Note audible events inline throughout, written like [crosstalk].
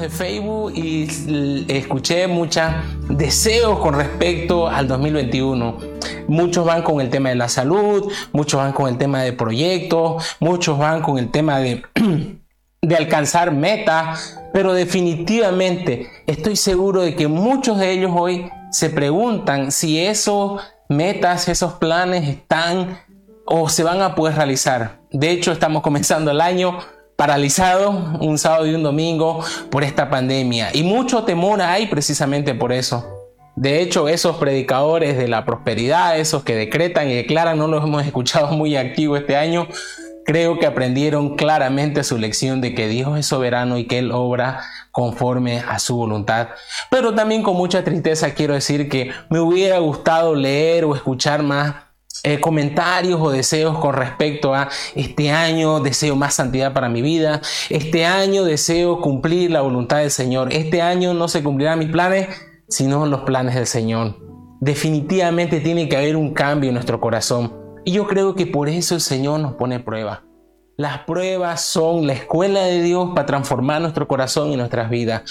de Facebook y escuché muchos deseos con respecto al 2021. Muchos van con el tema de la salud, muchos van con el tema de proyectos, muchos van con el tema de, [clears throat] de alcanzar metas, pero definitivamente estoy seguro de que muchos de ellos hoy se preguntan si esos metas, esos planes están o se van a poder realizar. De hecho, estamos comenzando el año paralizado un sábado y un domingo por esta pandemia. Y mucho temor hay precisamente por eso. De hecho, esos predicadores de la prosperidad, esos que decretan y declaran, no los hemos escuchado muy activos este año, creo que aprendieron claramente su lección de que Dios es soberano y que Él obra conforme a su voluntad. Pero también con mucha tristeza quiero decir que me hubiera gustado leer o escuchar más eh, comentarios o deseos con respecto a este año deseo más santidad para mi vida, este año deseo cumplir la voluntad del Señor, este año no se cumplirán mis planes, sino los planes del Señor. Definitivamente tiene que haber un cambio en nuestro corazón. Y yo creo que por eso el Señor nos pone prueba. Las pruebas son la escuela de Dios para transformar nuestro corazón y nuestras vidas.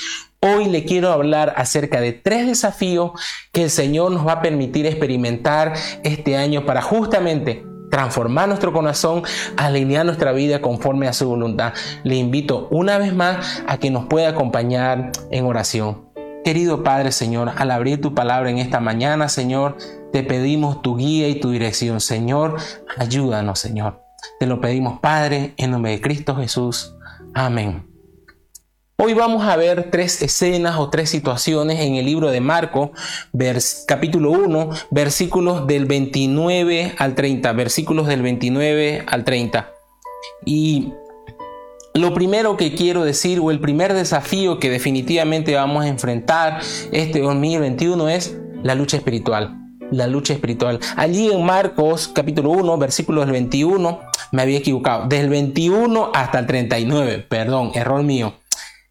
Hoy le quiero hablar acerca de tres desafíos que el Señor nos va a permitir experimentar este año para justamente transformar nuestro corazón, alinear nuestra vida conforme a su voluntad. Le invito una vez más a que nos pueda acompañar en oración. Querido Padre Señor, al abrir tu palabra en esta mañana, Señor, te pedimos tu guía y tu dirección. Señor, ayúdanos, Señor. Te lo pedimos, Padre, en nombre de Cristo Jesús. Amén. Hoy vamos a ver tres escenas o tres situaciones en el libro de Marco, capítulo 1, versículos del 29 al 30, versículos del 29 al 30. Y lo primero que quiero decir o el primer desafío que definitivamente vamos a enfrentar este 2021 es la lucha espiritual la lucha espiritual. Allí en Marcos capítulo 1, versículo del 21, me había equivocado, del 21 hasta el 39, perdón, error mío.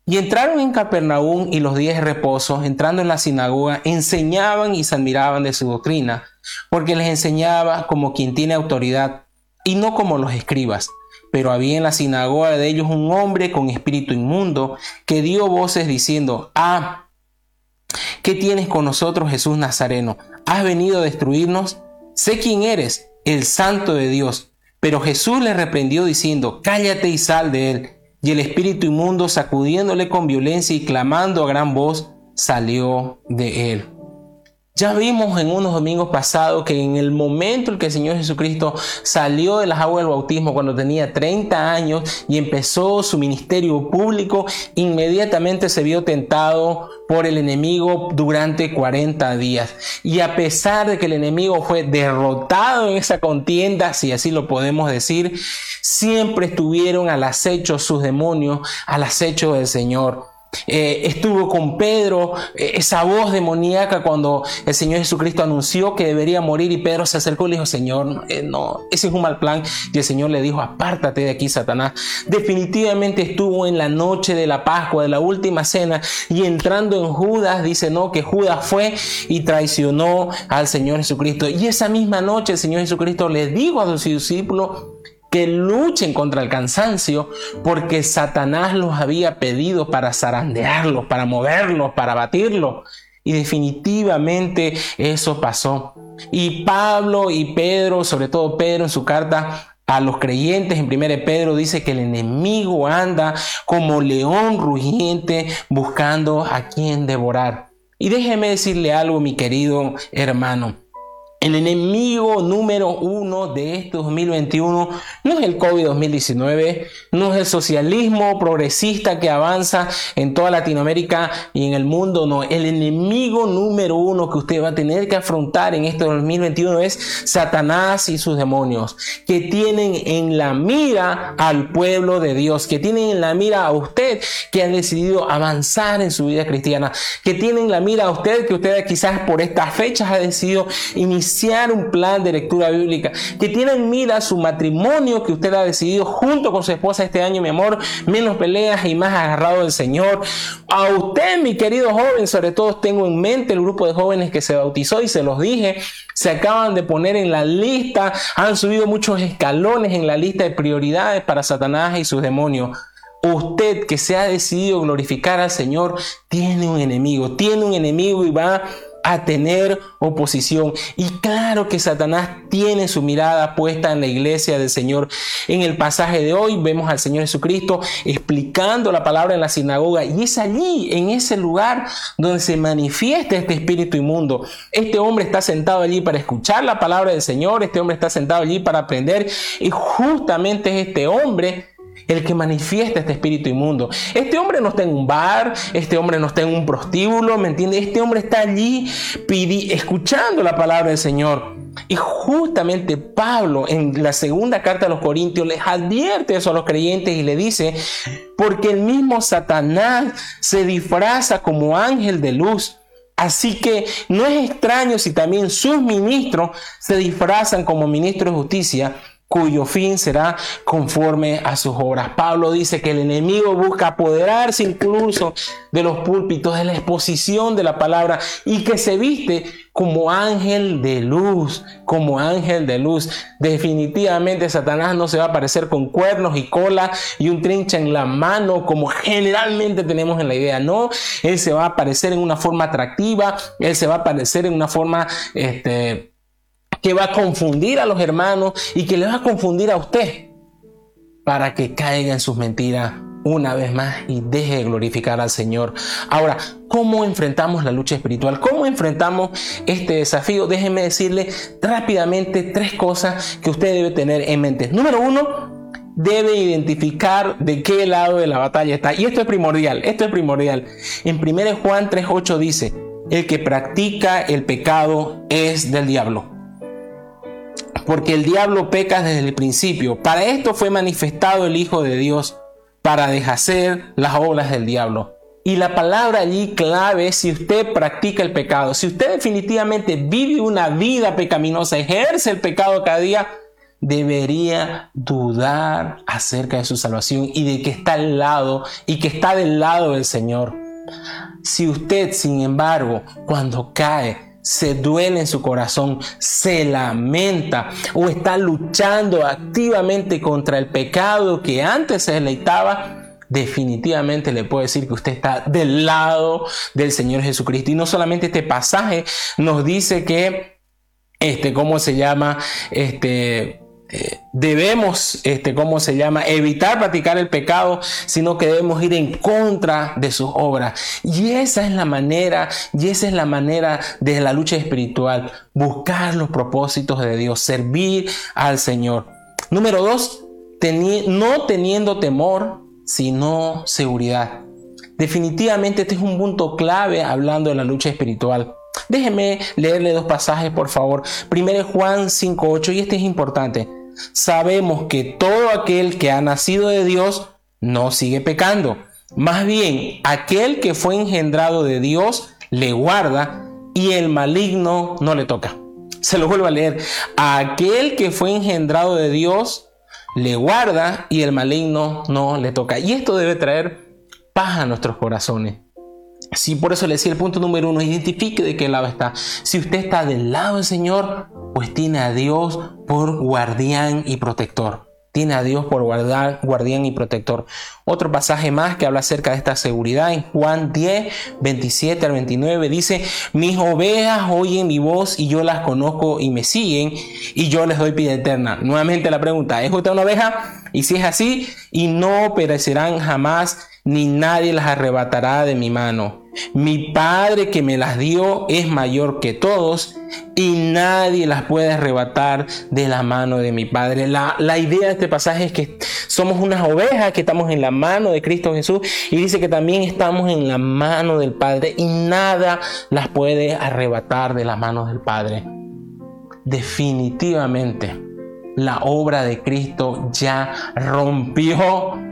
Y entraron en Capernaum y los días de reposo, entrando en la sinagoga, enseñaban y se admiraban de su doctrina, porque les enseñaba como quien tiene autoridad y no como los escribas. Pero había en la sinagoga de ellos un hombre con espíritu inmundo que dio voces diciendo, ah, ¿qué tienes con nosotros Jesús Nazareno? ¿Has venido a destruirnos? Sé quién eres, el santo de Dios. Pero Jesús le reprendió diciendo, cállate y sal de él. Y el espíritu inmundo, sacudiéndole con violencia y clamando a gran voz, salió de él. Ya vimos en unos domingos pasados que en el momento en que el Señor Jesucristo salió de las aguas del bautismo cuando tenía 30 años y empezó su ministerio público, inmediatamente se vio tentado por el enemigo durante 40 días. Y a pesar de que el enemigo fue derrotado en esa contienda, si así lo podemos decir, siempre estuvieron al acecho sus demonios, al acecho del Señor. Eh, estuvo con Pedro, eh, esa voz demoníaca cuando el Señor Jesucristo anunció que debería morir y Pedro se acercó y le dijo, Señor, eh, no, ese es un mal plan. Y el Señor le dijo, apártate de aquí, Satanás. Definitivamente estuvo en la noche de la Pascua, de la última cena, y entrando en Judas, dice, no, que Judas fue y traicionó al Señor Jesucristo. Y esa misma noche el Señor Jesucristo le dijo a sus discípulos, que luchen contra el cansancio, porque Satanás los había pedido para zarandearlos, para moverlos, para batirlos. Y definitivamente eso pasó. Y Pablo y Pedro, sobre todo Pedro en su carta a los creyentes en 1 Pedro dice que el enemigo anda como león rugiente buscando a quien devorar. Y déjeme decirle algo, mi querido hermano. El enemigo número uno de este 2021 no es el COVID-2019, no es el socialismo progresista que avanza en toda Latinoamérica y en el mundo, no. El enemigo número uno que usted va a tener que afrontar en este 2021 es Satanás y sus demonios, que tienen en la mira al pueblo de Dios, que tienen en la mira a usted que ha decidido avanzar en su vida cristiana, que tienen en la mira a usted que usted quizás por estas fechas ha decidido iniciar un plan de lectura bíblica, que tiene en mira su matrimonio que usted ha decidido junto con su esposa este año, mi amor, menos peleas y más agarrado del Señor. A usted, mi querido joven, sobre todo tengo en mente el grupo de jóvenes que se bautizó y se los dije, se acaban de poner en la lista, han subido muchos escalones en la lista de prioridades para Satanás y sus demonios. usted que se ha decidido glorificar al Señor, tiene un enemigo, tiene un enemigo y va a tener oposición. Y claro que Satanás tiene su mirada puesta en la iglesia del Señor. En el pasaje de hoy vemos al Señor Jesucristo explicando la palabra en la sinagoga y es allí, en ese lugar, donde se manifiesta este espíritu inmundo. Este hombre está sentado allí para escuchar la palabra del Señor, este hombre está sentado allí para aprender y justamente es este hombre el que manifiesta este espíritu inmundo. Este hombre no está en un bar, este hombre no está en un prostíbulo, ¿me entiende? Este hombre está allí escuchando la palabra del Señor. Y justamente Pablo en la segunda carta a los Corintios les advierte eso a los creyentes y le dice, porque el mismo Satanás se disfraza como ángel de luz. Así que no es extraño si también sus ministros se disfrazan como ministros de justicia cuyo fin será conforme a sus obras. Pablo dice que el enemigo busca apoderarse incluso de los púlpitos, de la exposición de la palabra y que se viste como ángel de luz, como ángel de luz. Definitivamente Satanás no se va a aparecer con cuernos y cola y un trincha en la mano como generalmente tenemos en la idea. No, él se va a aparecer en una forma atractiva, él se va a aparecer en una forma este, que va a confundir a los hermanos y que le va a confundir a usted para que caiga en sus mentiras una vez más y deje de glorificar al Señor. Ahora, ¿cómo enfrentamos la lucha espiritual? ¿Cómo enfrentamos este desafío? Déjenme decirle rápidamente tres cosas que usted debe tener en mente. Número uno, debe identificar de qué lado de la batalla está. Y esto es primordial, esto es primordial. En 1 Juan 3.8 dice, el que practica el pecado es del diablo porque el diablo peca desde el principio. Para esto fue manifestado el Hijo de Dios, para deshacer las obras del diablo. Y la palabra allí clave es si usted practica el pecado, si usted definitivamente vive una vida pecaminosa, ejerce el pecado cada día, debería dudar acerca de su salvación y de que está al lado y que está del lado del Señor. Si usted, sin embargo, cuando cae, se duele en su corazón, se lamenta o está luchando activamente contra el pecado que antes se deleitaba, definitivamente le puedo decir que usted está del lado del Señor Jesucristo. Y no solamente este pasaje nos dice que, este, ¿cómo se llama? Este, debemos, este, ¿cómo se llama? Evitar practicar el pecado, sino que debemos ir en contra de sus obras. Y esa es la manera, y esa es la manera de la lucha espiritual, buscar los propósitos de Dios, servir al Señor. Número dos, no teniendo temor, sino seguridad. Definitivamente este es un punto clave hablando de la lucha espiritual. Déjeme leerle dos pasajes, por favor. Primero Juan 5.8, y este es importante. Sabemos que todo aquel que ha nacido de Dios no sigue pecando. Más bien, aquel que fue engendrado de Dios le guarda y el maligno no le toca. Se lo vuelvo a leer. Aquel que fue engendrado de Dios le guarda y el maligno no le toca. Y esto debe traer paz a nuestros corazones. Sí, por eso le decía el punto número uno, identifique de qué lado está. Si usted está del lado del Señor, pues tiene a Dios por guardián y protector. Tiene a Dios por guardar, guardián y protector. Otro pasaje más que habla acerca de esta seguridad en Juan 10, 27 al 29 dice, mis ovejas oyen mi voz y yo las conozco y me siguen y yo les doy vida eterna. Nuevamente la pregunta, ¿es usted una oveja? Y si es así, y no perecerán jamás ni nadie las arrebatará de mi mano. Mi Padre que me las dio es mayor que todos y nadie las puede arrebatar de la mano de mi Padre. La, la, idea de este pasaje es que somos unas ovejas que estamos en la mano de Cristo Jesús y dice que también estamos en la mano del Padre y nada las puede arrebatar de las manos del Padre. Definitivamente la obra de Cristo ya rompió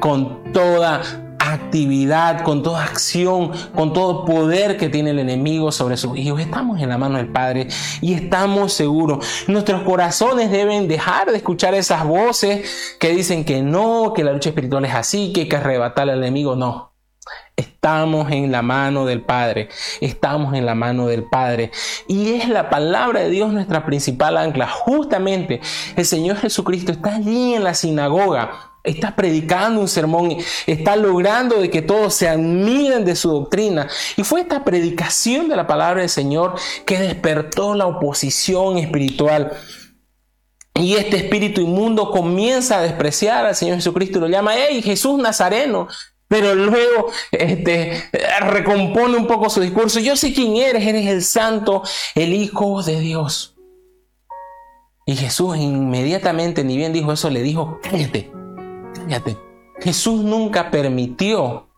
con toda actividad, con toda acción, con todo poder que tiene el enemigo sobre sus hijos. Estamos en la mano del Padre y estamos seguros. Nuestros corazones deben dejar de escuchar esas voces que dicen que no, que la lucha espiritual es así, que hay que arrebatar al enemigo. No. Estamos en la mano del Padre, estamos en la mano del Padre. Y es la palabra de Dios nuestra principal ancla. Justamente el Señor Jesucristo está allí en la sinagoga está predicando un sermón, está logrando de que todos se admiren de su doctrina. Y fue esta predicación de la palabra del Señor que despertó la oposición espiritual. Y este espíritu inmundo comienza a despreciar al Señor Jesucristo y lo llama, hey, Jesús Nazareno. Pero luego este, recompone un poco su discurso. Yo sé quién eres, eres el santo, el Hijo de Dios. Y Jesús inmediatamente, ni bien dijo eso, le dijo, cállate, cállate. Jesús nunca permitió,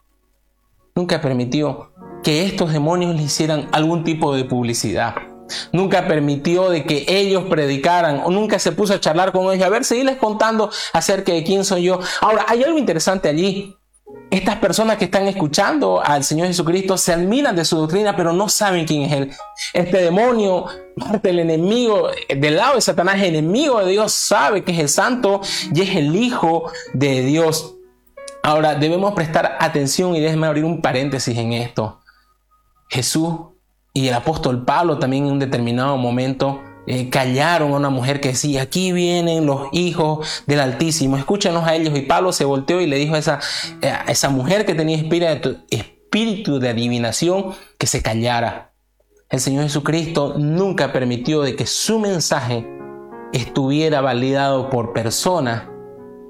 nunca permitió que estos demonios le hicieran algún tipo de publicidad. Nunca permitió de que ellos predicaran o nunca se puso a charlar con ellos. A ver, seguirles contando acerca de quién soy yo. Ahora, hay algo interesante allí. Estas personas que están escuchando al Señor Jesucristo se admiran de su doctrina, pero no saben quién es Él. Este demonio, parte del enemigo, del lado de Satanás, enemigo de Dios, sabe que es el santo y es el Hijo de Dios. Ahora, debemos prestar atención y déjenme abrir un paréntesis en esto. Jesús y el apóstol Pablo también en un determinado momento eh, callaron a una mujer que decía, aquí vienen los hijos del Altísimo, escúchanos a ellos. Y Pablo se volteó y le dijo a esa, a esa mujer que tenía espíritu, espíritu de adivinación que se callara. El Señor Jesucristo nunca permitió de que su mensaje estuviera validado por personas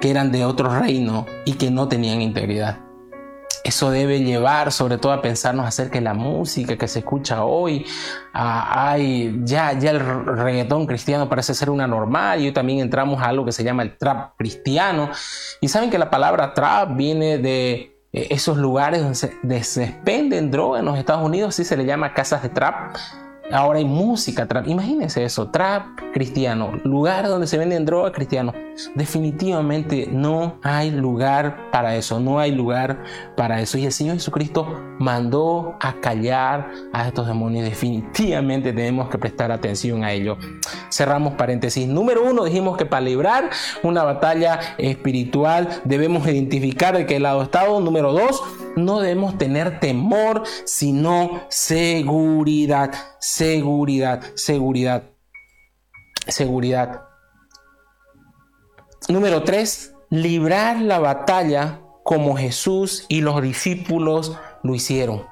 que eran de otro reino y que no tenían integridad. Eso debe llevar sobre todo a pensarnos acerca de la música que se escucha hoy. Ah, ya, ya el reggaetón cristiano parece ser una normal y hoy también entramos a algo que se llama el trap cristiano. Y saben que la palabra trap viene de eh, esos lugares donde se, expenden drogas en los Estados Unidos, sí se le llama casas de trap. Ahora hay música trap. Imagínense eso, trap cristiano, lugar donde se venden drogas cristianos. Definitivamente no hay lugar para eso, no hay lugar para eso. Y el Señor Jesucristo mandó a callar a estos demonios. Definitivamente tenemos que prestar atención a ello. Cerramos paréntesis. Número uno, dijimos que para librar una batalla espiritual debemos identificar de qué lado estamos. Número dos, no debemos tener temor, sino seguridad, seguridad, seguridad, seguridad. Número 3. Librar la batalla como Jesús y los discípulos lo hicieron.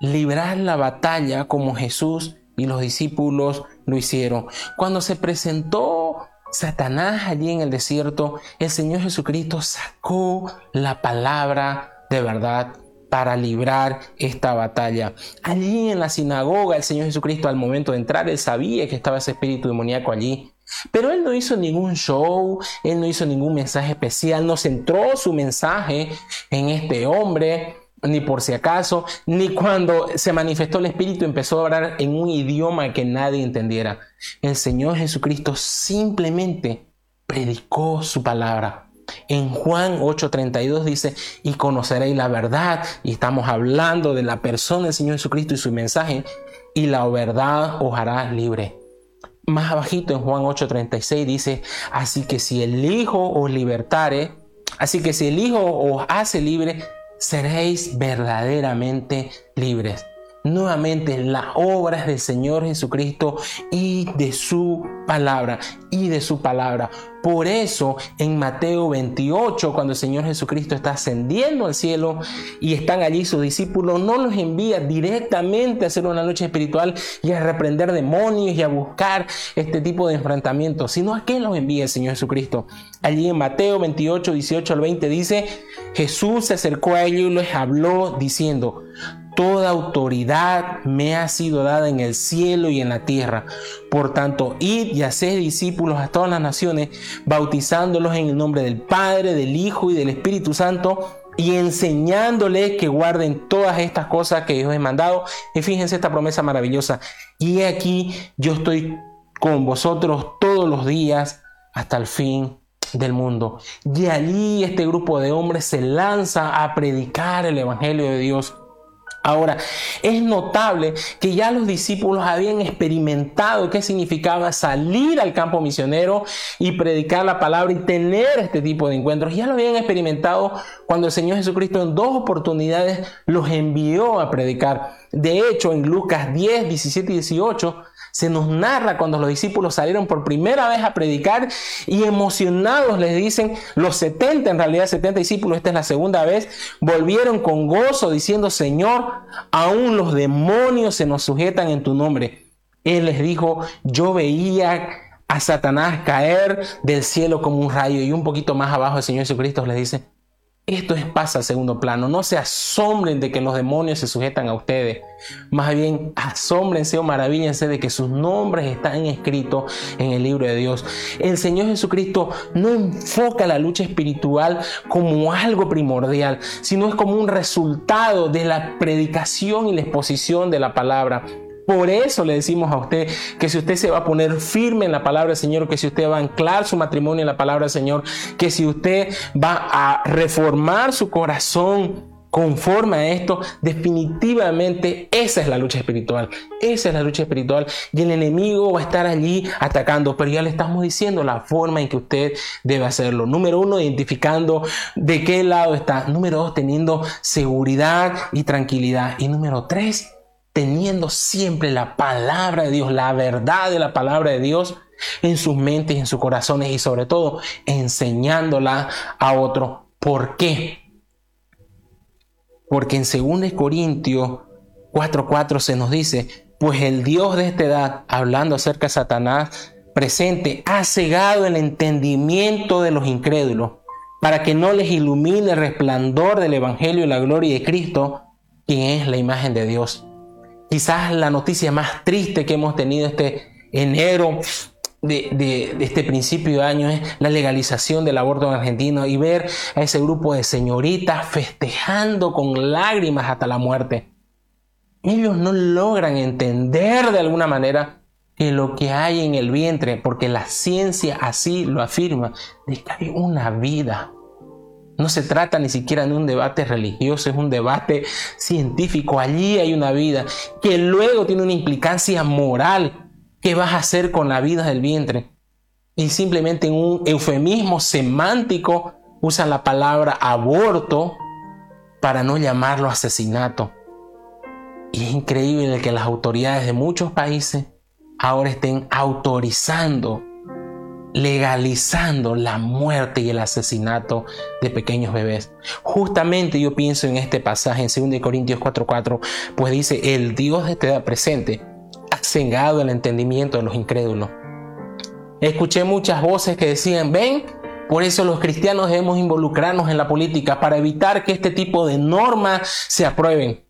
Librar la batalla como Jesús y los discípulos lo hicieron. Cuando se presentó Satanás allí en el desierto, el Señor Jesucristo sacó la palabra de verdad para librar esta batalla. Allí en la sinagoga, el Señor Jesucristo al momento de entrar, él sabía que estaba ese espíritu demoníaco allí. Pero él no hizo ningún show, él no hizo ningún mensaje especial, no centró su mensaje en este hombre, ni por si acaso, ni cuando se manifestó el Espíritu empezó a hablar en un idioma que nadie entendiera. El Señor Jesucristo simplemente predicó su palabra. En Juan 8:32 dice, y conoceréis la verdad, y estamos hablando de la persona del Señor Jesucristo y su mensaje, y la verdad os hará libre. Más abajito en Juan 8:36 dice, así que si el Hijo os libertare, así que si el Hijo os hace libre, seréis verdaderamente libres nuevamente las obras del Señor Jesucristo y de su palabra y de su palabra. Por eso en Mateo 28, cuando el Señor Jesucristo está ascendiendo al cielo y están allí sus discípulos, no los envía directamente a hacer una noche espiritual y a reprender demonios y a buscar este tipo de enfrentamientos, sino a qué los envía el Señor Jesucristo. Allí en Mateo 28, 18 al 20 dice, Jesús se acercó a ellos y les habló diciendo, Toda autoridad me ha sido dada en el cielo y en la tierra. Por tanto, id y haced discípulos a todas las naciones, bautizándolos en el nombre del Padre, del Hijo y del Espíritu Santo, y enseñándoles que guarden todas estas cosas que yo he mandado. Y fíjense esta promesa maravillosa. Y aquí yo estoy con vosotros todos los días hasta el fin del mundo. Y allí este grupo de hombres se lanza a predicar el Evangelio de Dios Ahora, es notable que ya los discípulos habían experimentado qué significaba salir al campo misionero y predicar la palabra y tener este tipo de encuentros. Ya lo habían experimentado cuando el Señor Jesucristo en dos oportunidades los envió a predicar. De hecho, en Lucas 10, 17 y 18 se nos narra cuando los discípulos salieron por primera vez a predicar y emocionados les dicen, los 70, en realidad 70 discípulos, esta es la segunda vez, volvieron con gozo diciendo, Señor, aún los demonios se nos sujetan en tu nombre. Él les dijo, yo veía a Satanás caer del cielo como un rayo y un poquito más abajo el Señor Jesucristo les dice, esto es pasa a segundo plano. No se asombren de que los demonios se sujetan a ustedes. Más bien, asómbrense o maravíllense de que sus nombres están escritos en el libro de Dios. El Señor Jesucristo no enfoca la lucha espiritual como algo primordial, sino es como un resultado de la predicación y la exposición de la palabra. Por eso le decimos a usted que si usted se va a poner firme en la palabra del Señor, que si usted va a anclar su matrimonio en la palabra del Señor, que si usted va a reformar su corazón conforme a esto, definitivamente esa es la lucha espiritual. Esa es la lucha espiritual. Y el enemigo va a estar allí atacando, pero ya le estamos diciendo la forma en que usted debe hacerlo. Número uno, identificando de qué lado está. Número dos, teniendo seguridad y tranquilidad. Y número tres, teniendo siempre la palabra de Dios, la verdad de la palabra de Dios en sus mentes en sus corazones y sobre todo enseñándola a otro. ¿Por qué? Porque en 2 Corintios 4:4 se nos dice, pues el Dios de esta edad, hablando acerca de Satanás presente, ha cegado el entendimiento de los incrédulos para que no les ilumine el resplandor del Evangelio y la gloria de Cristo, quien es la imagen de Dios. Quizás la noticia más triste que hemos tenido este enero de, este principio de año es la legalización del aborto en Argentina y ver a ese grupo de señoritas festejando con lágrimas hasta la muerte. Ellos no logran entender de alguna manera que lo que hay en el vientre, porque la ciencia así lo afirma, es que hay una vida no se trata ni siquiera de un debate religioso, es un debate científico. Allí hay una vida que luego tiene una implicancia moral. ¿Qué vas a hacer con la vida del vientre? Y simplemente en un eufemismo semántico usan la palabra aborto para no llamarlo asesinato. Y es increíble que las autoridades de muchos países ahora estén autorizando legalizando la muerte y el asesinato de pequeños bebés. Justamente yo pienso en este pasaje en 2 Corintios 4:4, pues dice, el Dios de esta edad presente ha cegado el entendimiento de los incrédulos. Escuché muchas voces que decían, ven, por eso los cristianos debemos involucrarnos en la política para evitar que este tipo de normas se aprueben.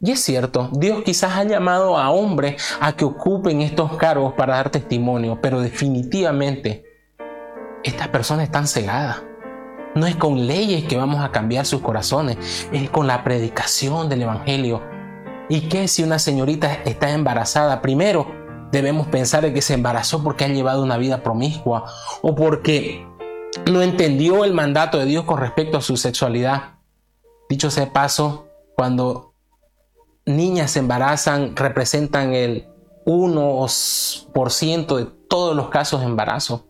Y es cierto, Dios quizás ha llamado a hombres a que ocupen estos cargos para dar testimonio, pero definitivamente estas personas están cegadas. No es con leyes que vamos a cambiar sus corazones, es con la predicación del Evangelio. ¿Y qué si una señorita está embarazada? Primero, debemos pensar en que se embarazó porque ha llevado una vida promiscua o porque no entendió el mandato de Dios con respecto a su sexualidad. Dicho sea paso, cuando niñas se embarazan representan el 1% de todos los casos de embarazo.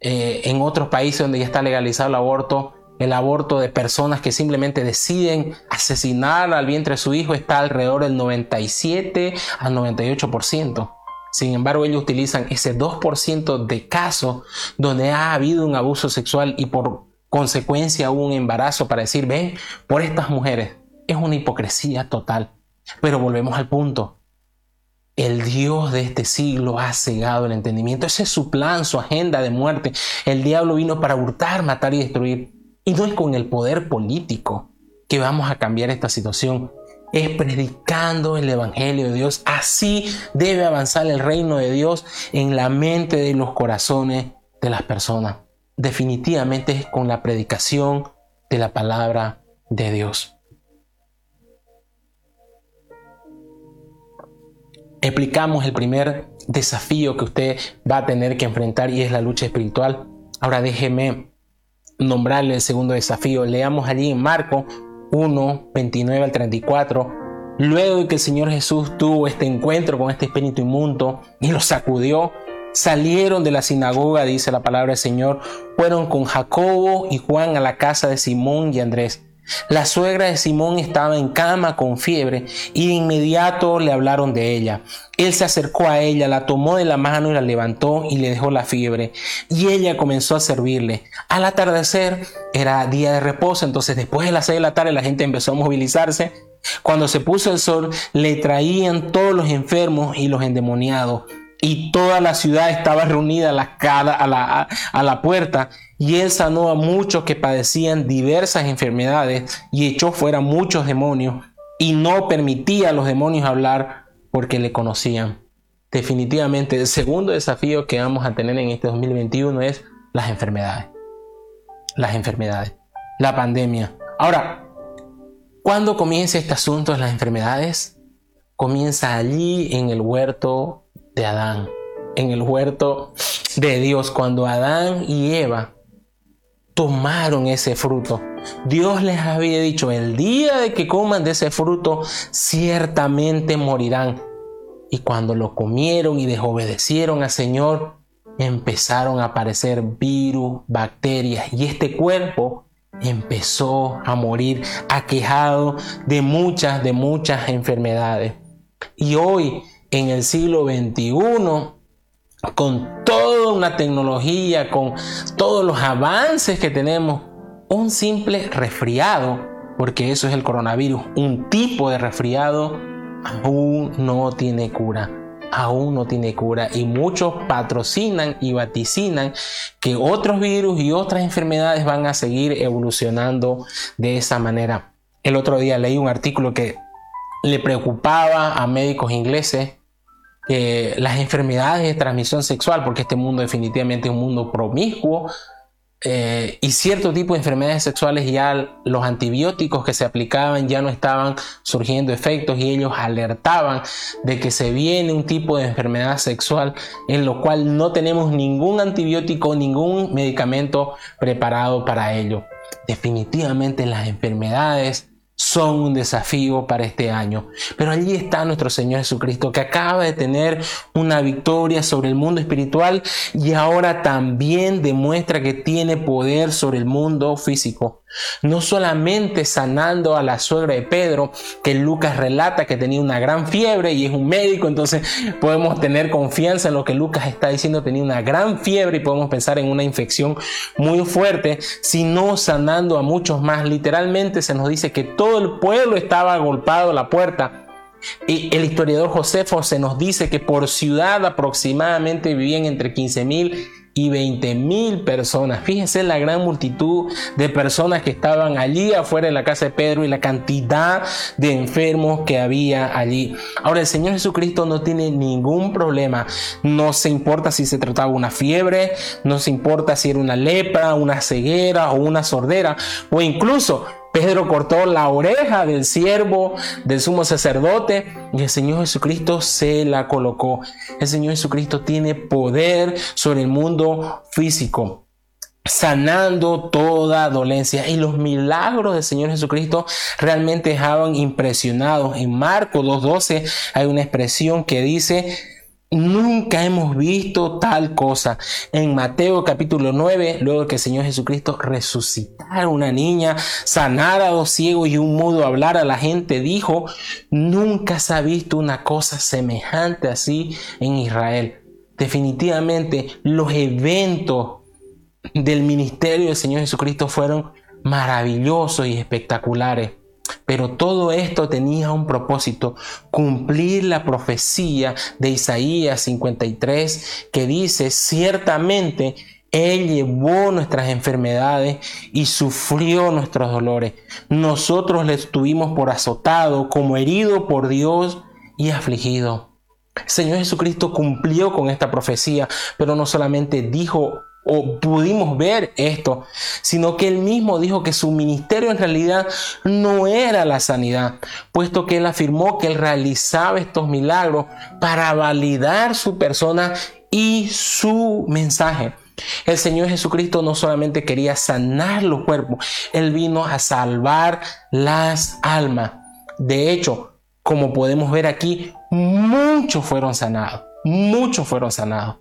Eh, en otros países donde ya está legalizado el aborto, el aborto de personas que simplemente deciden asesinar al vientre de su hijo está alrededor del 97 al 98%. Sin embargo, ellos utilizan ese 2% de casos donde ha habido un abuso sexual y por consecuencia un embarazo para decir, ven, por estas mujeres. Es una hipocresía total. Pero volvemos al punto. El Dios de este siglo ha cegado el entendimiento. Ese es su plan, su agenda de muerte. El diablo vino para hurtar, matar y destruir. Y no es con el poder político que vamos a cambiar esta situación. Es predicando el Evangelio de Dios. Así debe avanzar el reino de Dios en la mente de los corazones de las personas. Definitivamente es con la predicación de la palabra de Dios. Explicamos el primer desafío que usted va a tener que enfrentar y es la lucha espiritual. Ahora déjeme nombrarle el segundo desafío. Leamos allí en Marco 1, 29 al 34. Luego de que el Señor Jesús tuvo este encuentro con este espíritu inmundo y lo sacudió, salieron de la sinagoga, dice la palabra del Señor, fueron con Jacobo y Juan a la casa de Simón y Andrés. La suegra de Simón estaba en cama con fiebre y de inmediato le hablaron de ella. Él se acercó a ella, la tomó de la mano y la levantó y le dejó la fiebre. Y ella comenzó a servirle. Al atardecer era día de reposo, entonces después de las seis de la tarde la gente empezó a movilizarse. Cuando se puso el sol, le traían todos los enfermos y los endemoniados y toda la ciudad estaba reunida a la, a la, puerta y él sanó a muchos que padecían diversas enfermedades y echó fuera muchos demonios y no permitía a los demonios hablar porque le conocían. Definitivamente el segundo desafío que vamos a tener en este 2021 es las enfermedades. Las enfermedades. La pandemia. Ahora, ¿cuándo comienza este asunto de las enfermedades? Comienza allí en el huerto de Adán, en el huerto de Dios, cuando Adán y Eva tomaron ese fruto. Dios les había dicho, el día de que coman de ese fruto, ciertamente morirán. Y cuando lo comieron y desobedecieron al Señor, empezaron a aparecer virus, bacterias, y este cuerpo empezó a morir aquejado de muchas, de muchas enfermedades. Y hoy en el siglo XXI, con toda una tecnología, con todos los avances que tenemos, un simple resfriado, porque eso es el coronavirus, un tipo de resfriado, aún no tiene cura. Aún no tiene cura y muchos patrocinan y vaticinan que otros virus y otras enfermedades van a seguir evolucionando de esa manera. El otro día leí un artículo que le preocupaba a médicos ingleses eh, las enfermedades de transmisión sexual, porque este mundo definitivamente es un mundo promiscuo, eh, y cierto tipo de enfermedades sexuales ya los antibióticos que se aplicaban ya no estaban surgiendo efectos y ellos alertaban de que se viene un tipo de enfermedad sexual en lo cual no tenemos ningún antibiótico, ningún medicamento preparado para ello. Definitivamente las enfermedades son un desafío para este año. Pero allí está nuestro Señor Jesucristo que acaba de tener una victoria sobre el mundo espiritual y ahora también demuestra que tiene poder sobre el mundo físico. No solamente sanando a la suegra de Pedro, que Lucas relata que tenía una gran fiebre y es un médico, entonces podemos tener confianza en lo que Lucas está diciendo, tenía una gran fiebre y podemos pensar en una infección muy fuerte, sino sanando a muchos más. Literalmente se nos dice que todo el pueblo estaba agolpado a la puerta. Y el historiador Josefo se nos dice que por ciudad aproximadamente vivían entre 15 mil y 20 mil personas. Fíjense la gran multitud de personas que estaban allí afuera de la casa de Pedro y la cantidad de enfermos que había allí. Ahora el Señor Jesucristo no tiene ningún problema. No se importa si se trataba una fiebre, no se importa si era una lepra, una ceguera o una sordera o incluso Pedro cortó la oreja del siervo del sumo sacerdote y el Señor Jesucristo se la colocó. El Señor Jesucristo tiene poder sobre el mundo físico sanando toda dolencia. Y los milagros del Señor Jesucristo realmente dejaban impresionados. En Marco 2.12 hay una expresión que dice, Nunca hemos visto tal cosa. En Mateo capítulo 9, luego que el Señor Jesucristo resucitara a una niña, sanara a dos ciegos y un mudo hablar a la gente, dijo, nunca se ha visto una cosa semejante así en Israel. Definitivamente los eventos del ministerio del Señor Jesucristo fueron maravillosos y espectaculares. Pero todo esto tenía un propósito, cumplir la profecía de Isaías 53 que dice, ciertamente Él llevó nuestras enfermedades y sufrió nuestros dolores. Nosotros le estuvimos por azotado, como herido por Dios y afligido. Señor Jesucristo cumplió con esta profecía, pero no solamente dijo o pudimos ver esto, sino que él mismo dijo que su ministerio en realidad no era la sanidad, puesto que él afirmó que él realizaba estos milagros para validar su persona y su mensaje. El Señor Jesucristo no solamente quería sanar los cuerpos, Él vino a salvar las almas. De hecho, como podemos ver aquí, muchos fueron sanados, muchos fueron sanados.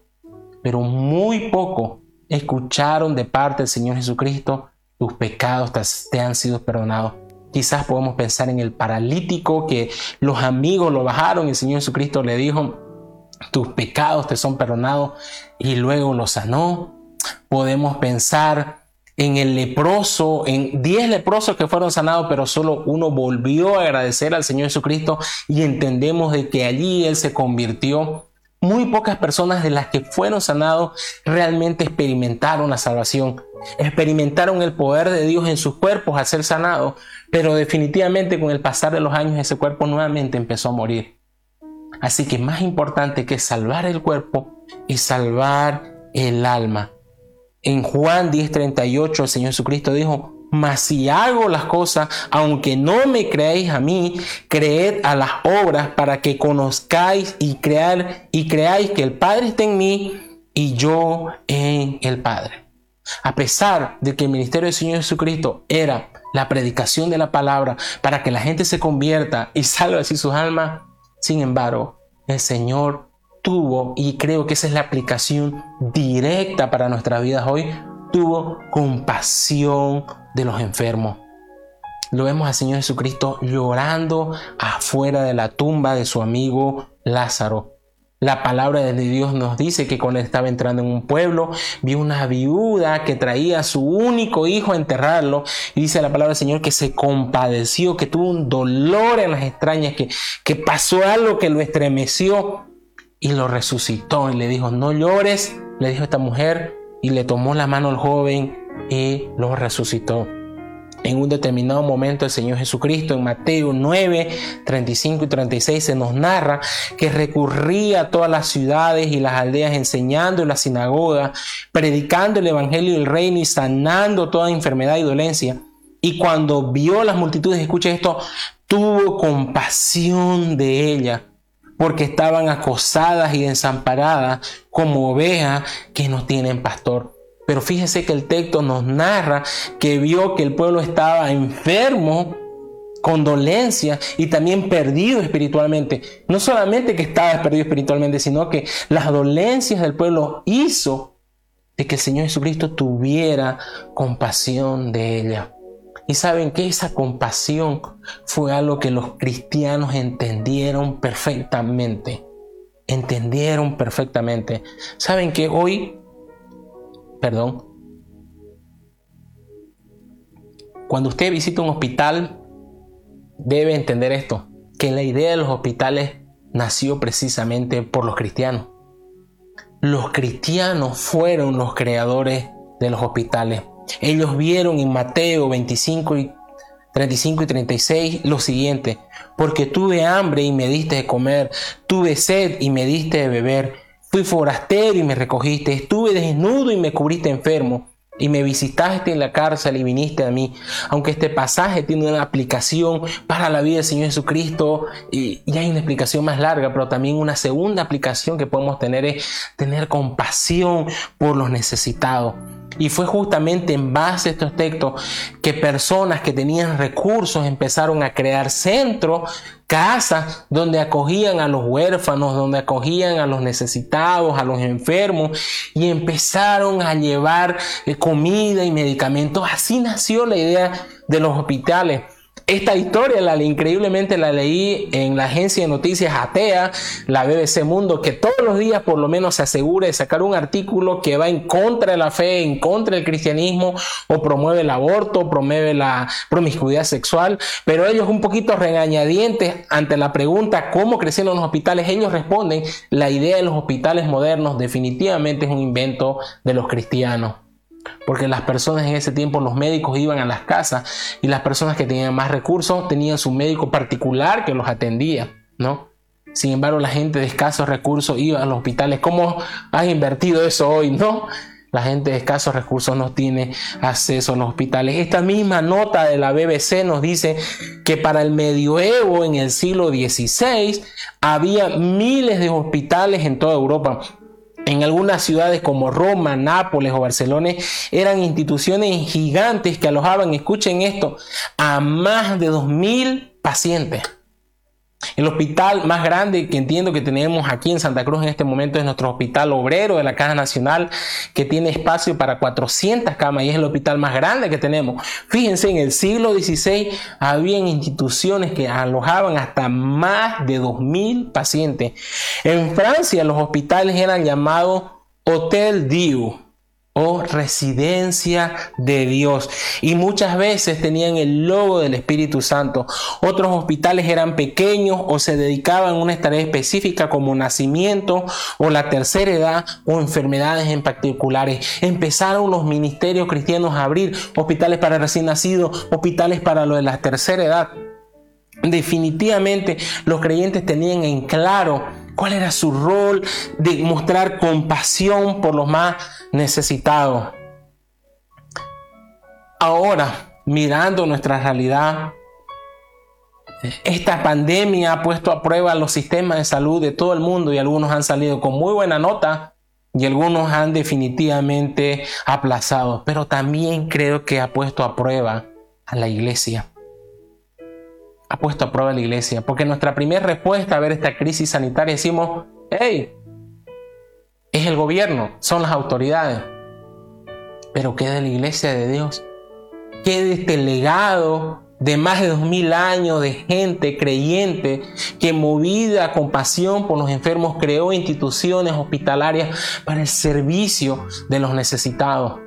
pero muy poco escucharon de parte del Señor Jesucristo, tus pecados te han sido perdonados. Quizás podemos pensar en el paralítico que los amigos lo bajaron y el Señor Jesucristo le dijo, tus pecados te son perdonados y luego lo sanó. Podemos pensar en el leproso, en 10 leprosos que fueron sanados, pero solo uno volvió a agradecer al Señor Jesucristo y entendemos de que allí Él se convirtió. Muy pocas personas de las que fueron sanados realmente experimentaron la salvación, experimentaron el poder de Dios en sus cuerpos al ser sanados, pero definitivamente con el pasar de los años ese cuerpo nuevamente empezó a morir. Así que más importante que salvar el cuerpo y salvar el alma. En Juan 10:38 el Señor Jesucristo dijo, mas si hago las cosas, aunque no me creáis a mí, creed a las obras para que conozcáis y, crear, y creáis que el Padre está en mí y yo en el Padre. A pesar de que el ministerio del Señor Jesucristo era la predicación de la palabra para que la gente se convierta y salve así sus almas, sin embargo, el Señor tuvo, y creo que esa es la aplicación directa para nuestras vidas hoy, tuvo compasión de los enfermos. Lo vemos al Señor Jesucristo llorando afuera de la tumba de su amigo Lázaro. La palabra de Dios nos dice que cuando estaba entrando en un pueblo, vio una viuda que traía a su único hijo a enterrarlo. Y dice la palabra del Señor que se compadeció, que tuvo un dolor en las extrañas, que, que pasó algo que lo estremeció y lo resucitó y le dijo, no llores, le dijo esta mujer y le tomó la mano al joven y lo resucitó. En un determinado momento el Señor Jesucristo en Mateo 9, 35 y 36 se nos narra que recurría a todas las ciudades y las aldeas enseñando en la sinagoga, predicando el Evangelio del Reino y sanando toda enfermedad y dolencia. Y cuando vio las multitudes, escucha esto, tuvo compasión de ella porque estaban acosadas y desamparadas como ovejas que no tienen pastor. Pero fíjese que el texto nos narra que vio que el pueblo estaba enfermo, con dolencia y también perdido espiritualmente. No solamente que estaba perdido espiritualmente, sino que las dolencias del pueblo hizo de que el Señor Jesucristo tuviera compasión de ella. Y saben que esa compasión fue algo que los cristianos entendieron perfectamente. Entendieron perfectamente. Saben que hoy, perdón, cuando usted visita un hospital, debe entender esto, que la idea de los hospitales nació precisamente por los cristianos. Los cristianos fueron los creadores de los hospitales. Ellos vieron en Mateo 25 y 35 y 36 lo siguiente, porque tuve hambre y me diste de comer, tuve sed y me diste de beber, fui forastero y me recogiste, estuve desnudo y me cubriste enfermo y me visitaste en la cárcel y viniste a mí. Aunque este pasaje tiene una aplicación para la vida del Señor Jesucristo y, hay una explicación más larga, pero también una segunda aplicación que podemos tener es tener compasión por los necesitados. Y fue justamente en base a estos textos que personas que tenían recursos empezaron a crear centros, casas donde acogían a los huérfanos, donde acogían a los necesitados, a los enfermos y empezaron a llevar eh, comida y medicamentos. Así nació la idea de los hospitales. Esta historia la increíblemente la leí en la agencia de noticias Atea, la BBC Mundo, que todos los días por lo menos se asegura de sacar un artículo que va en contra de la fe, en contra del cristianismo, o promueve el aborto, promueve la promiscuidad sexual, pero ellos un poquito regañadientes ante la pregunta cómo crecieron los hospitales, ellos responden, la idea de los hospitales modernos definitivamente es un invento de los cristianos. Porque las personas en ese tiempo, los médicos iban a las casas y las personas que tenían más recursos tenían su médico particular que los atendía, ¿no? Sin embargo, la gente de escasos recursos iba a los hospitales. ¿Cómo has invertido eso hoy, no? La gente de escasos recursos no tiene acceso a los hospitales. Esta misma nota de la BBC nos dice que para el medioevo, en el siglo XVI, había miles de hospitales en toda Europa. En algunas ciudades como Roma, Nápoles o Barcelona eran instituciones gigantes que alojaban, escuchen esto, a más de 2.000 pacientes. El hospital más grande que entiendo que tenemos aquí en Santa Cruz en este momento es nuestro hospital obrero de la Caja Nacional, que tiene espacio para 400 camas y es el hospital más grande que tenemos. Fíjense, en el siglo XVI habían instituciones que alojaban hasta más de 2.000 pacientes. En Francia los hospitales eran llamados Hotel Dieu o residencia de Dios. Y muchas veces tenían el logo del Espíritu Santo. Otros hospitales eran pequeños o se dedicaban a una tarea específica como nacimiento o la tercera edad o enfermedades en particulares. Empezaron los ministerios cristianos a abrir hospitales para recién nacidos, hospitales para lo de la tercera edad. Definitivamente los creyentes tenían en claro cuál era su rol de mostrar compasión por los más necesitados. Ahora, mirando nuestra realidad, esta pandemia ha puesto a prueba los sistemas de salud de todo el mundo y algunos han salido con muy buena nota y algunos han definitivamente aplazado, pero también creo que ha puesto a prueba a la iglesia ha puesto a prueba la iglesia. Porque nuestra primera respuesta a ver esta crisis sanitaria decimos, hey, es el gobierno, son las autoridades. Pero ¿qué de la iglesia de Dios? ¿Qué de este legado de más de dos mil años de gente creyente que movida con pasión por los enfermos creó instituciones hospitalarias para el servicio de los necesitados?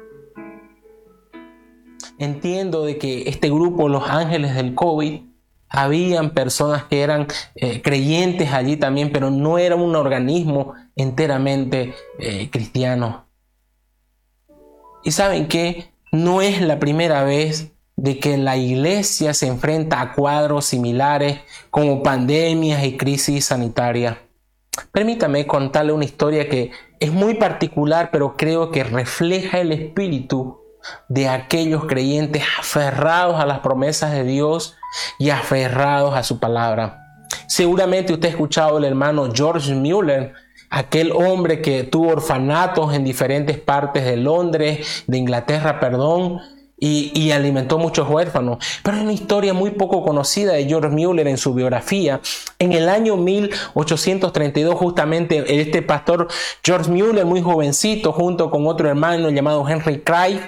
Entiendo de que este grupo, los ángeles del COVID, habían personas que eran eh, creyentes allí también, pero no era un organismo enteramente eh, cristiano. Y saben que no es la primera vez de que la iglesia se enfrenta a cuadros similares como pandemias y crisis sanitarias. Permítame contarle una historia que es muy particular, pero creo que refleja el espíritu de aquellos creyentes aferrados a las promesas de Dios y aferrados a su palabra. Seguramente usted ha escuchado al hermano George Mueller, aquel hombre que tuvo orfanatos en diferentes partes de Londres, de Inglaterra, perdón, y, alimentó muchos huérfanos. Pero hay una historia muy poco conocida de George Mueller en su biografía. En el año 1832, justamente este pastor George Mueller, muy jovencito, junto con otro hermano llamado Henry Craig,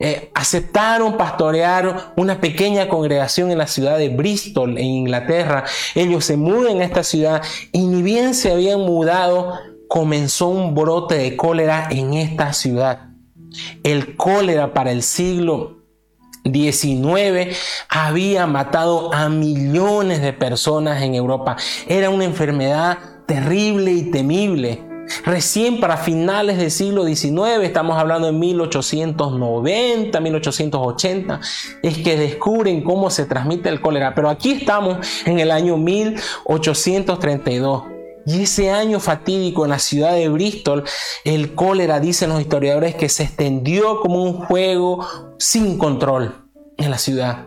eh, aceptaron pastorear una pequeña congregación en la ciudad de Bristol, en Inglaterra. Ellos se mudan a esta ciudad y ni bien se habían mudado, comenzó un brote de cólera en esta ciudad. El cólera para el siglo XIX había matado a millones de personas en Europa. Era una enfermedad terrible y temible. Recién para finales del siglo XIX, estamos hablando de 1890, 1880, es que descubren cómo se transmite el cólera. Pero aquí estamos en el año 1832. Y ese año fatídico en la ciudad de Bristol, el cólera, dicen los historiadores, que se extendió como un juego sin control en la ciudad.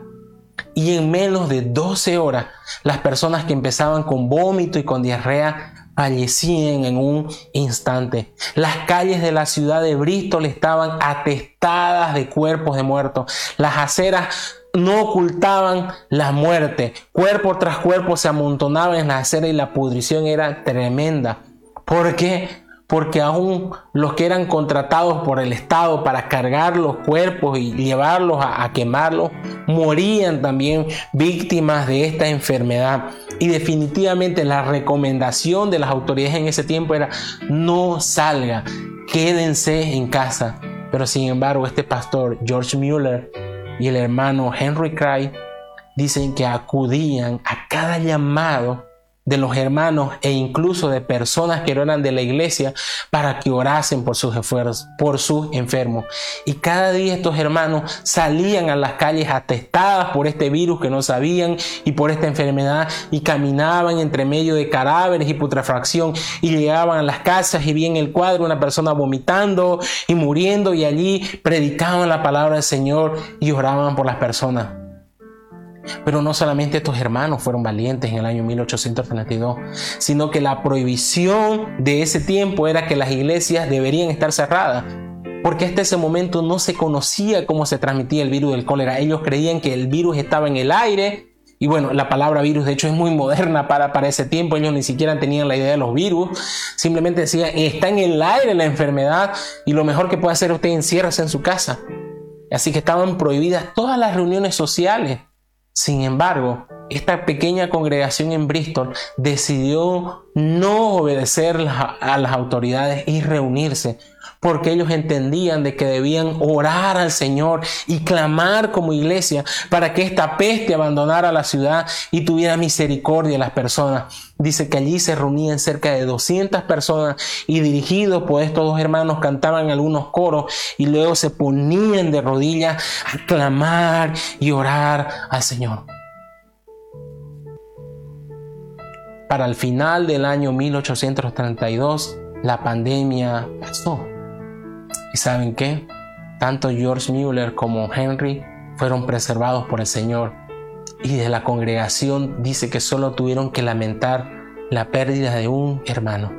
Y en menos de 12 horas, las personas que empezaban con vómito y con diarrea fallecían en un instante. Las calles de la ciudad de Bristol estaban atestadas de cuerpos de muertos. Las aceras no ocultaban la muerte. Cuerpo tras cuerpo se amontonaban en la acera y la pudrición era tremenda. ¿Por qué? Porque aún los que eran contratados por el Estado para cargar los cuerpos y llevarlos a, quemarlos, morían también víctimas de esta enfermedad. Y definitivamente la recomendación de las autoridades en ese tiempo era no salga, quédense en casa. Pero sin embargo, este pastor George Mueller y el hermano Henry Cray dicen que acudían a cada llamado de los hermanos e incluso de personas que no eran de la iglesia para que orasen por sus por sus enfermos. Y cada día estos hermanos salían a las calles atestadas por este virus que no sabían y por esta enfermedad y caminaban entre medio de cadáveres y putrefacción y llegaban a las casas y en el cuadro una persona vomitando y muriendo y allí predicaban la palabra del Señor y oraban por las personas. Pero no solamente estos hermanos fueron valientes en el año 1832, sino que la prohibición de ese tiempo era que las iglesias deberían estar cerradas, porque hasta ese momento no se conocía cómo se transmitía el virus del cólera. Ellos creían que el virus estaba en el aire Y bueno, la palabra virus de hecho es muy moderna para, para ese tiempo. Ellos ni siquiera tenían la idea de los virus. Simplemente decían, está en el aire la enfermedad y lo mejor que puede hacer usted enciérrese en su casa. Así que estaban prohibidas todas las reuniones sociales. Sin embargo, esta pequeña congregación en Bristol decidió no obedecer a las autoridades y reunirse porque ellos entendían de que debían orar al Señor y clamar como iglesia para que esta peste abandonara la ciudad y tuviera misericordia de las personas. Dice que allí se reunían cerca de 200 personas y dirigidos por estos dos hermanos cantaban algunos coros y luego se ponían de rodillas a clamar y orar al Señor. Para el final del año 1832, la pandemia pasó. ¿Y saben qué? Tanto George Mueller como Henry fueron preservados por el Señor. Y de la congregación dice que solo tuvieron que lamentar la pérdida de un hermano.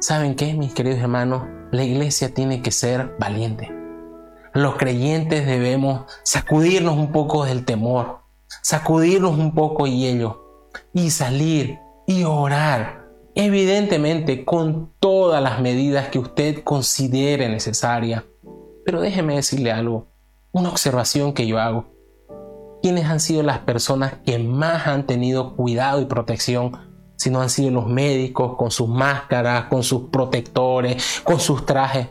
¿Saben qué, mis queridos hermanos? La iglesia tiene que ser valiente. Los creyentes debemos sacudirnos un poco del temor, sacudirnos un poco y ello, y salir y orar evidentemente con todas las medidas que usted considere necesaria. Pero déjeme decirle algo, una observación que yo hago. ¿Quiénes han sido las personas que más han tenido cuidado y protección? Si no han sido los médicos con sus máscaras, con sus protectores, con sus trajes.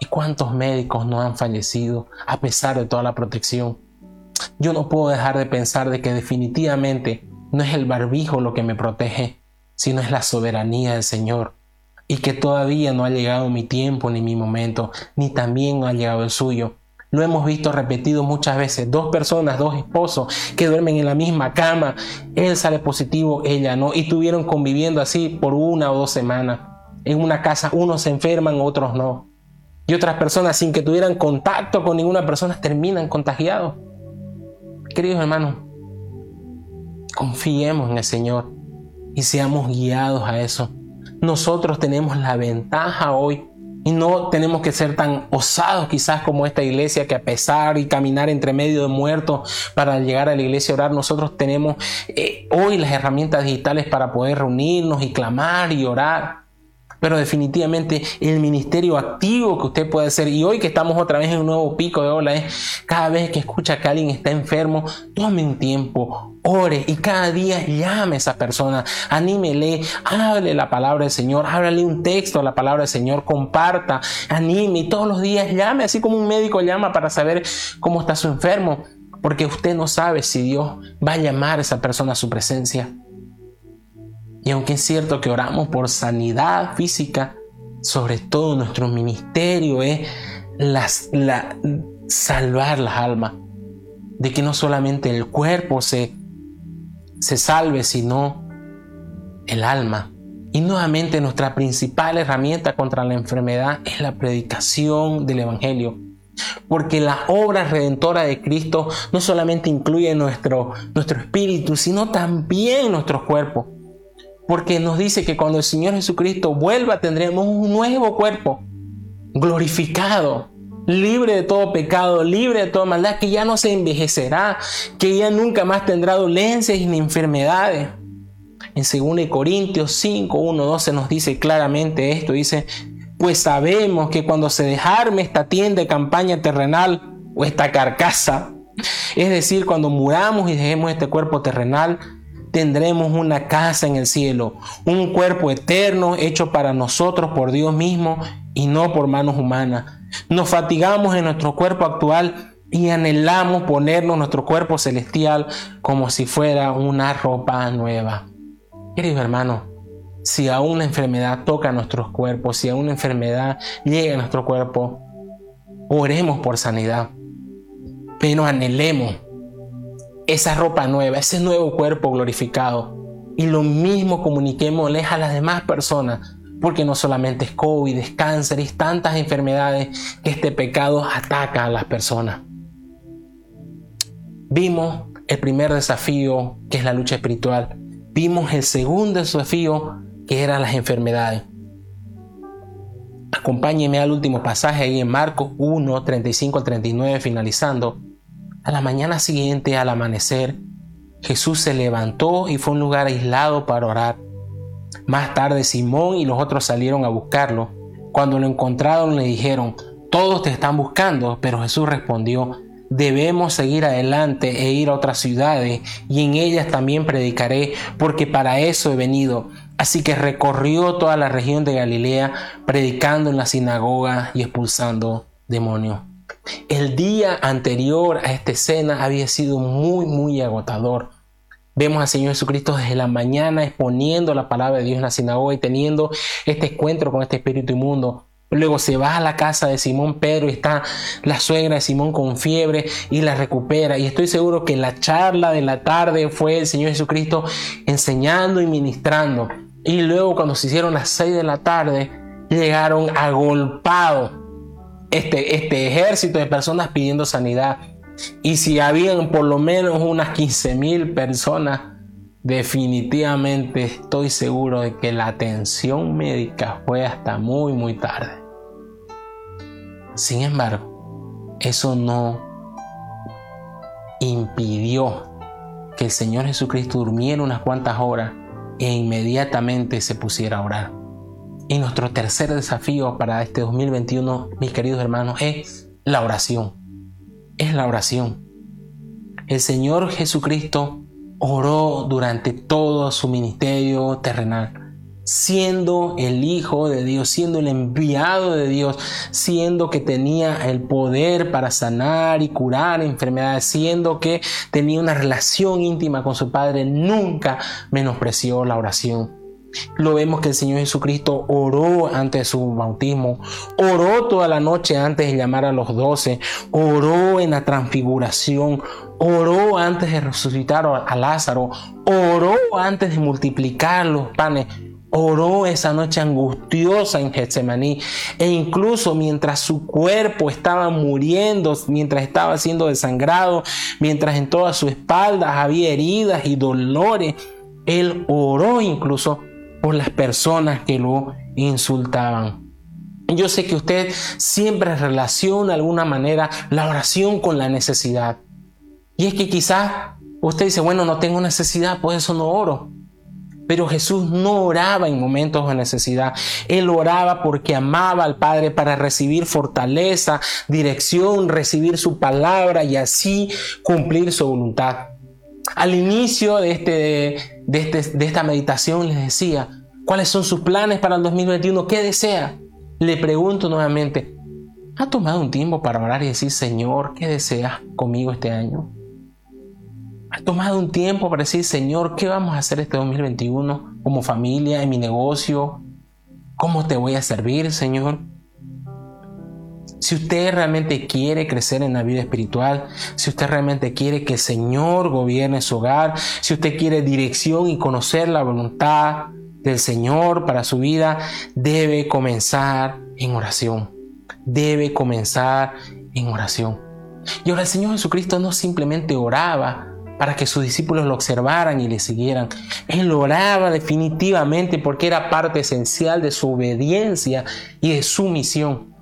¿Y cuántos médicos no han fallecido a pesar de toda la protección? Yo no puedo dejar de pensar de que definitivamente no es el barbijo lo que me protege, sino es la soberanía del Señor. Y que todavía no ha llegado mi tiempo ni mi momento, ni también ha llegado el suyo. Lo hemos visto repetido muchas veces. Dos personas, dos esposos que duermen en la misma cama. Él sale positivo, ella no. Y estuvieron conviviendo así por una o dos semanas. En una casa unos se enferman, otros no. Y otras personas sin que tuvieran contacto con ninguna persona terminan contagiados. Queridos hermanos, confiemos en el Señor y seamos guiados a eso. Nosotros tenemos la ventaja hoy y no tenemos que ser tan osados quizás como esta iglesia que a pesar y caminar entre medio de muertos para llegar a la iglesia a orar, nosotros tenemos eh, hoy las herramientas digitales para poder reunirnos y clamar y orar. Pero definitivamente el ministerio activo que usted puede hacer, y hoy que estamos otra vez en un nuevo pico de ola, es cada vez que escucha que alguien está enfermo, tome un tiempo, ore y cada día llame a esa persona, anímele, hable la palabra del Señor, háblale un texto a la palabra del Señor, comparta, anime y todos los días llame, así como un médico llama para saber cómo está su enfermo, porque usted no sabe si Dios va a llamar a esa persona a su presencia. Y aunque es cierto que oramos por sanidad física, sobre todo nuestro ministerio es la, salvar las almas. De que no solamente el cuerpo se, se salve, sino el alma. Y nuevamente nuestra principal herramienta contra la enfermedad es la predicación del Evangelio. Porque la obra redentora de Cristo no solamente incluye nuestro, nuestro espíritu, sino también nuestro cuerpo porque nos dice que cuando el Señor Jesucristo vuelva tendremos un nuevo cuerpo, glorificado, libre de todo pecado, libre de toda maldad, que ya no se envejecerá, que ya nunca más tendrá dolencias ni enfermedades. En 2 Corintios 5, 1, 12 nos dice claramente esto, dice, pues sabemos que cuando se dejarme esta tienda de campaña terrenal o esta carcasa, es decir, cuando muramos y dejemos este cuerpo terrenal, tendremos una casa en el cielo, un cuerpo eterno hecho para nosotros por Dios mismo y no por manos humanas. Nos fatigamos en nuestro cuerpo actual y anhelamos ponernos nuestro cuerpo celestial como si fuera una ropa nueva. Querido hermano, si a una enfermedad toca nuestros cuerpos, si a una enfermedad llega a nuestro cuerpo, oremos por sanidad, pero anhelemos esa ropa nueva, ese nuevo cuerpo glorificado. Y lo mismo comuniquémosles a las demás personas, porque no solamente es COVID, es cáncer, es tantas enfermedades que este pecado ataca a las personas. Vimos el primer desafío, que es la lucha espiritual. Vimos el segundo desafío, que eran las enfermedades. Acompáñeme al último pasaje ahí en Marcos 1, 35 al 39, finalizando. A la mañana siguiente, al amanecer, Jesús se levantó y fue a un lugar aislado para orar. Más tarde Simón y los otros salieron a buscarlo. Cuando lo encontraron le dijeron, todos te están buscando, pero Jesús respondió, debemos seguir adelante e ir a otras ciudades y en ellas también predicaré, porque para eso he venido. Así que recorrió toda la región de Galilea, predicando en la sinagoga y expulsando demonios. El día anterior a esta escena había sido muy, muy agotador. Vemos al Señor Jesucristo desde la mañana exponiendo la palabra de Dios en la sinagoga y teniendo este encuentro con este espíritu inmundo. Luego se va a la casa de Simón Pedro y está la suegra de Simón con fiebre y la recupera. Y estoy seguro que la charla de la tarde fue el Señor Jesucristo enseñando y ministrando. Y luego cuando se hicieron las seis de la tarde, llegaron agolpados este, este ejército de personas pidiendo sanidad. Y si habían por lo menos unas 15 mil personas, definitivamente estoy seguro de que la atención médica fue hasta muy, muy tarde. Sin embargo, eso no impidió que el Señor Jesucristo durmiera unas cuantas horas e inmediatamente se pusiera a orar. Y nuestro tercer desafío para este 2021, mis queridos hermanos, es la oración. Es la oración. El Señor Jesucristo oró durante todo su ministerio terrenal, siendo el Hijo de Dios, siendo el enviado de Dios, siendo que tenía el poder para sanar y curar enfermedades, siendo que tenía una relación íntima con su Padre, nunca menospreció la oración. Lo vemos que el Señor Jesucristo oró antes de su bautismo, oró toda la noche antes de llamar a los doce, oró en la transfiguración, oró antes de resucitar a Lázaro, oró antes de multiplicar los panes, oró esa noche angustiosa en Getsemaní e incluso mientras su cuerpo estaba muriendo, mientras estaba siendo desangrado, mientras en toda su espalda había heridas y dolores, él oró incluso por las personas que lo insultaban. Yo sé que usted siempre relaciona de alguna manera la oración con la necesidad. Y es que quizás usted dice, bueno, no tengo necesidad, por eso no oro. Pero Jesús no oraba en momentos de necesidad. Él oraba porque amaba al Padre para recibir fortaleza, dirección, recibir su palabra y así cumplir su voluntad. Al inicio de, este, de, este, de esta meditación les decía, ¿cuáles son sus planes para el 2021? ¿Qué desea? Le pregunto nuevamente, ¿ha tomado un tiempo para orar y decir, Señor, ¿qué deseas conmigo este año? ¿Ha tomado un tiempo para decir, Señor, ¿qué vamos a hacer este 2021 como familia, en mi negocio? ¿Cómo te voy a servir, Señor? Si usted realmente quiere crecer en la vida espiritual, si usted realmente quiere que el Señor gobierne su hogar, si usted quiere dirección y conocer la voluntad del Señor para su vida, debe comenzar en oración. Debe comenzar en oración. Y ahora el Señor Jesucristo no simplemente oraba para que sus discípulos lo observaran y le siguieran. Él oraba definitivamente porque era parte esencial de su obediencia y de su misión.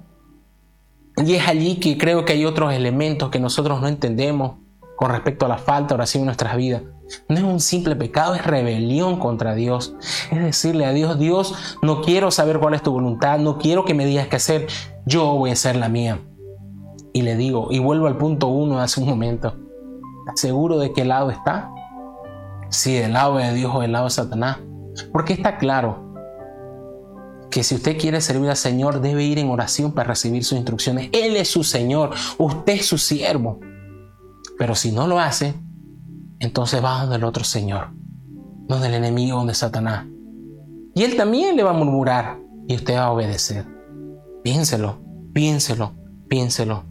Y es allí que creo que hay otros elementos que nosotros no entendemos con respecto a la falta de oración en nuestras vidas. No es un simple pecado, es rebelión contra Dios. Es decirle a Dios, Dios, no quiero saber cuál es tu voluntad, no quiero que me digas qué hacer, yo voy a hacer la mía. Y le digo, y vuelvo al punto uno de hace un momento, ¿seguro de qué lado está? Si del lado de Dios o del lado de Satanás. Porque está claro, que si usted quiere servir al Señor debe ir en oración para recibir sus instrucciones. Él es su Señor, usted es su siervo. Pero si no lo hace, entonces va donde el otro Señor, donde el enemigo, donde Satanás. Y él también le va a murmurar y usted va a obedecer. Piénselo, piénselo, piénselo.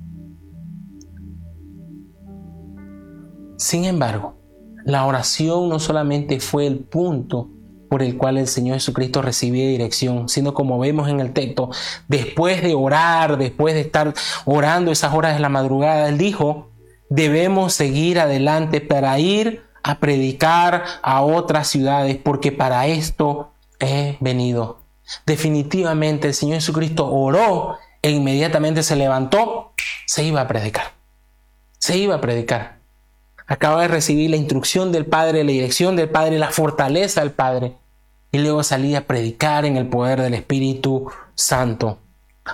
Sin embargo, la oración no solamente fue el punto por el cual el Señor Jesucristo recibía dirección, sino como vemos en el texto, después de orar, después de estar orando esas horas de la madrugada, Él dijo, debemos seguir adelante para ir a predicar a otras ciudades, porque para esto he venido. Definitivamente el Señor Jesucristo oró e inmediatamente se levantó, se iba a predicar. Se iba a predicar. acaba de recibir la instrucción del Padre, la dirección del Padre, la fortaleza del Padre. Y luego salí a predicar en el poder del Espíritu Santo.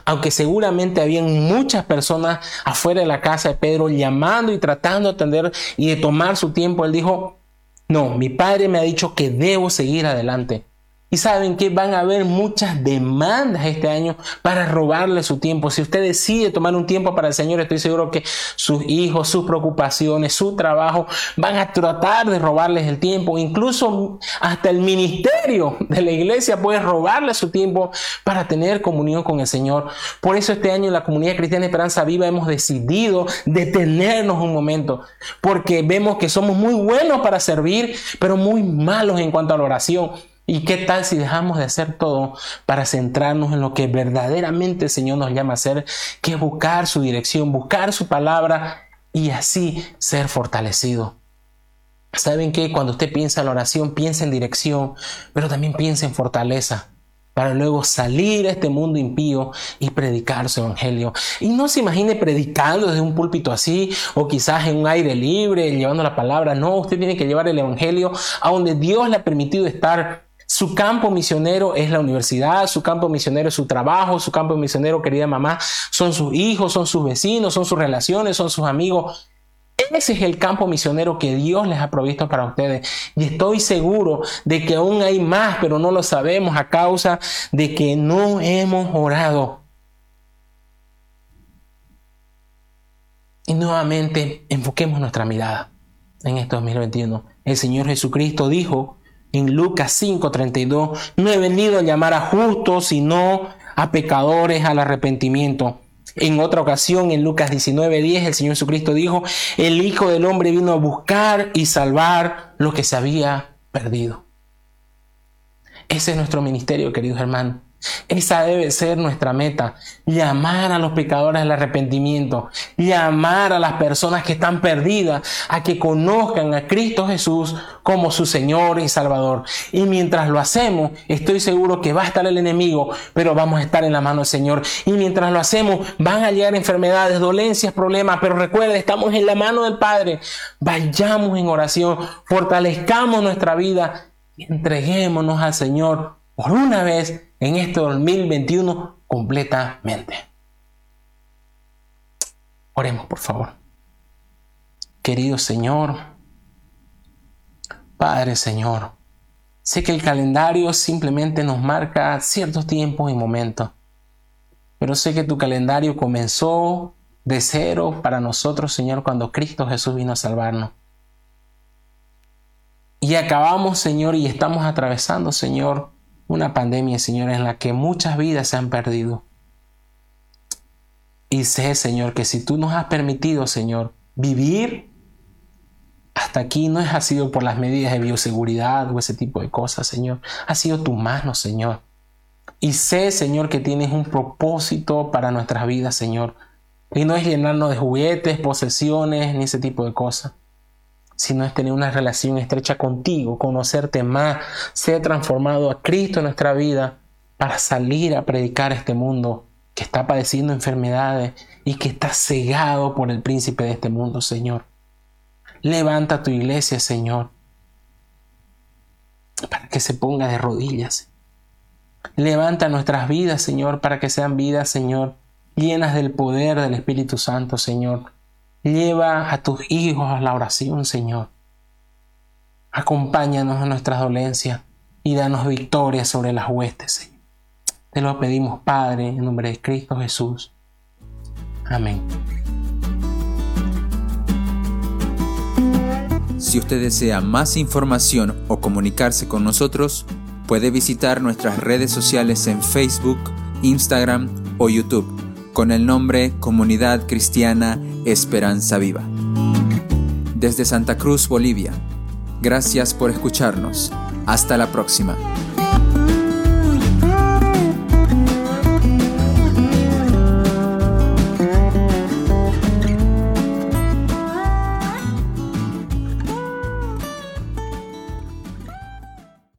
Aunque seguramente habían muchas personas afuera de la casa de Pedro llamando y tratando de atender y de tomar su tiempo, él dijo, no, mi padre me ha dicho que debo seguir adelante. Y saben que van a haber muchas demandas este año para robarle su tiempo. Si usted decide tomar un tiempo para el Señor, estoy seguro que sus hijos, sus preocupaciones, su trabajo van a tratar de robarles el tiempo. Incluso hasta el ministerio de la iglesia puede robarle su tiempo para tener comunión con el Señor. Por eso este año en la comunidad cristiana Esperanza Viva hemos decidido detenernos un momento. Porque vemos que somos muy buenos para servir, pero muy malos en cuanto a la oración. ¿Y qué tal si dejamos de hacer todo para centrarnos en lo que verdaderamente el Señor nos llama a hacer, que es buscar su dirección, buscar su palabra y así ser fortalecido? ¿Saben que Cuando usted piensa en la oración, piensa en dirección, pero también piensa en fortaleza para luego salir a este mundo impío y predicar su evangelio. Y no se imagine predicando desde un púlpito así o quizás en un aire libre, llevando la palabra. No, usted tiene que llevar el evangelio a donde Dios le ha permitido estar su campo misionero es la universidad, su campo misionero es su trabajo, su campo misionero, querida mamá, son sus hijos, son sus vecinos, son sus relaciones, son sus amigos. Ese es el campo misionero que Dios les ha provisto para ustedes. Y estoy seguro de que aún hay más, pero no lo sabemos a causa de que no hemos orado. Y nuevamente enfoquemos nuestra mirada en este 2021. El Señor Jesucristo dijo en Lucas 5:32, no he venido a llamar a justos, sino a pecadores al arrepentimiento. En otra ocasión, en Lucas 19:10, el Señor Jesucristo dijo, el Hijo del Hombre vino a buscar y salvar lo que se había perdido. Ese es nuestro ministerio, queridos hermanos. Esa debe ser nuestra meta, llamar a los pecadores al arrepentimiento, llamar a las personas que están perdidas a que conozcan a Cristo Jesús como su Señor y Salvador. Y mientras lo hacemos, estoy seguro que va a estar el enemigo, pero vamos a estar en la mano del Señor. Y mientras lo hacemos, van a llegar enfermedades, dolencias, problemas, pero recuerden, estamos en la mano del Padre. Vayamos en oración, fortalezcamos nuestra vida entreguémonos al Señor por una vez en este 2021 completamente. Oremos, por favor. Querido Señor, Padre Señor, sé que el calendario simplemente nos marca ciertos tiempos y momentos, pero sé que tu calendario comenzó de cero para nosotros, Señor, cuando Cristo Jesús vino a salvarnos. Y acabamos, Señor, y estamos atravesando, Señor, una pandemia, Señor, en la que muchas vidas se han perdido. Y sé, Señor, que si tú nos has permitido, Señor, vivir hasta aquí no ha sido por las medidas de bioseguridad o ese tipo de cosas, Señor. Ha sido tu mano, Señor. Y sé, Señor, que tienes un propósito para nuestras vidas, Señor. Y no es llenarnos de juguetes, posesiones, ni ese tipo de cosas sino es tener una relación estrecha contigo, conocerte más, ser transformado a Cristo en nuestra vida para salir a predicar este mundo que está padeciendo enfermedades y que está cegado por el príncipe de este mundo, Señor. Levanta tu iglesia, Señor, para que se ponga de rodillas. Levanta nuestras vidas, Señor, para que sean vidas, Señor, llenas del poder del Espíritu Santo, Señor Lleva a tus hijos a la oración, Señor. Acompáñanos en nuestras dolencias y danos victoria sobre las huestes, Señor. Te lo pedimos, Padre, en nombre de Cristo Jesús. Amén. Si usted desea más información o comunicarse con nosotros, puede visitar nuestras redes sociales en Facebook, Instagram o YouTube con el nombre Comunidad Cristiana Esperanza Viva. Desde Santa Cruz, Bolivia. Gracias por escucharnos. Hasta la próxima.